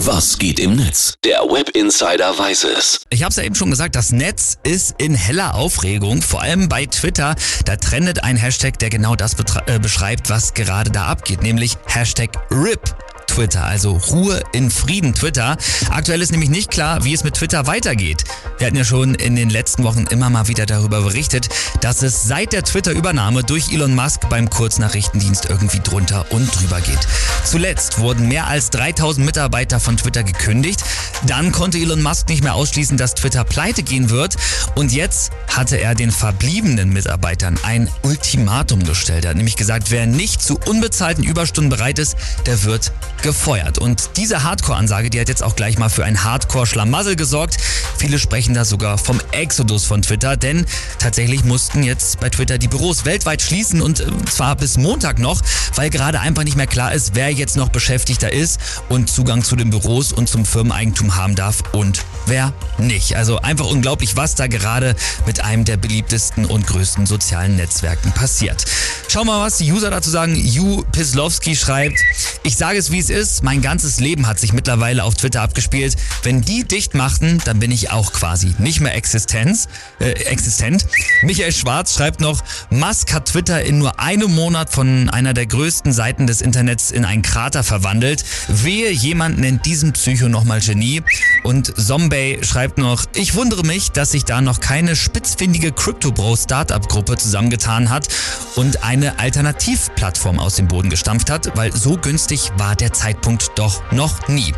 Was geht im Netz? Der Web Insider weiß es. Ich habe es ja eben schon gesagt, das Netz ist in heller Aufregung, vor allem bei Twitter. Da trendet ein Hashtag, der genau das äh, beschreibt, was gerade da abgeht, nämlich Hashtag RIP. Twitter, also Ruhe in Frieden Twitter. Aktuell ist nämlich nicht klar, wie es mit Twitter weitergeht. Wir hatten ja schon in den letzten Wochen immer mal wieder darüber berichtet, dass es seit der Twitter-Übernahme durch Elon Musk beim Kurznachrichtendienst irgendwie drunter und drüber geht. Zuletzt wurden mehr als 3000 Mitarbeiter von Twitter gekündigt. Dann konnte Elon Musk nicht mehr ausschließen, dass Twitter pleite gehen wird. Und jetzt hatte er den verbliebenen Mitarbeitern ein Ultimatum gestellt. Er hat nämlich gesagt, wer nicht zu unbezahlten Überstunden bereit ist, der wird gefeuert. Und diese Hardcore-Ansage, die hat jetzt auch gleich mal für ein Hardcore-Schlamassel gesorgt. Viele sprechen da sogar vom Exodus von Twitter, denn tatsächlich mussten jetzt bei Twitter die Büros weltweit schließen und äh, zwar bis Montag noch, weil gerade einfach nicht mehr klar ist, wer jetzt noch Beschäftigter ist und Zugang zu den Büros und zum Firmeneigentum haben darf und wer nicht. Also einfach unglaublich, was da gerade mit einem der beliebtesten und größten sozialen Netzwerken passiert. Schau mal, was die User dazu sagen. Ju Pislowski schreibt, ich sage es wie es ist, mein ganzes Leben hat sich mittlerweile auf Twitter abgespielt. Wenn die dicht machten, dann bin ich auch quasi nicht mehr Existenz, äh, existent. Michael Schwarz schreibt noch, Musk hat Twitter in nur einem Monat von einer der größten Seiten des Internets in einen Krater verwandelt. Wehe, jemand nennt diesen Psycho nochmal Genie. Und Zombie schreibt noch, ich wundere mich, dass sich da noch keine spitzfindige Crypto Bro Startup Gruppe zusammengetan hat und eine Alternativplattform aus dem Boden gestampft hat, weil so günstig war der Zeitpunkt doch noch nie.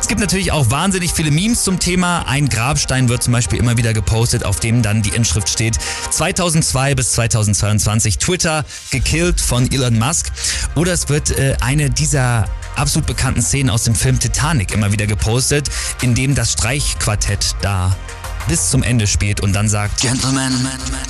Es gibt natürlich auch wahnsinnig viele Memes zum Thema. Ein Grabstein wird zum Beispiel immer wieder gepostet, auf dem dann die Inschrift steht 2002 bis 2022 Twitter gekillt von Elon Musk. Oder es wird äh, eine dieser absolut bekannten Szenen aus dem Film Titanic immer wieder gepostet, in dem das Streichquartett da bis zum Ende spielt und dann sagt, Gentlemen,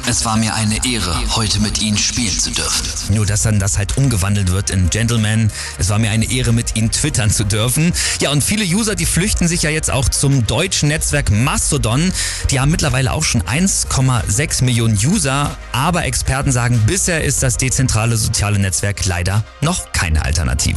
es war mir eine Ehre, heute mit Ihnen spielen zu dürfen. Nur, dass dann das halt umgewandelt wird in Gentlemen, es war mir eine Ehre, mit Ihnen twittern zu dürfen. Ja, und viele User, die flüchten sich ja jetzt auch zum deutschen Netzwerk Mastodon. Die haben mittlerweile auch schon 1,6 Millionen User, aber Experten sagen, bisher ist das dezentrale soziale Netzwerk leider noch keine Alternative.